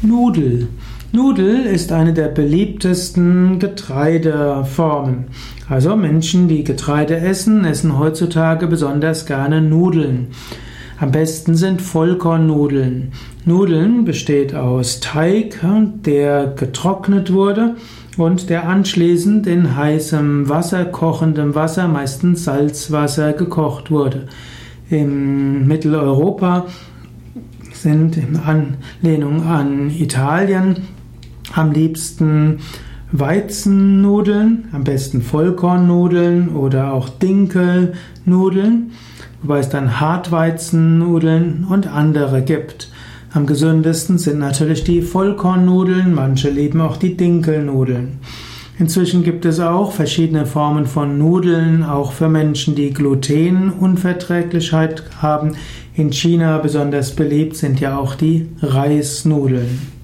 Nudel. Nudel ist eine der beliebtesten Getreideformen. Also Menschen, die Getreide essen, essen heutzutage besonders gerne Nudeln. Am besten sind Vollkornnudeln. Nudeln besteht aus Teig, der getrocknet wurde und der anschließend in heißem Wasser, kochendem Wasser, meistens Salzwasser, gekocht wurde. In Mitteleuropa sind in Anlehnung an Italien am liebsten Weizennudeln, am besten Vollkornnudeln oder auch Dinkelnudeln, wobei es dann Hartweizennudeln und andere gibt. Am gesündesten sind natürlich die Vollkornnudeln, manche lieben auch die Dinkelnudeln. Inzwischen gibt es auch verschiedene Formen von Nudeln, auch für Menschen, die Glutenunverträglichkeit haben. In China besonders beliebt sind ja auch die Reisnudeln.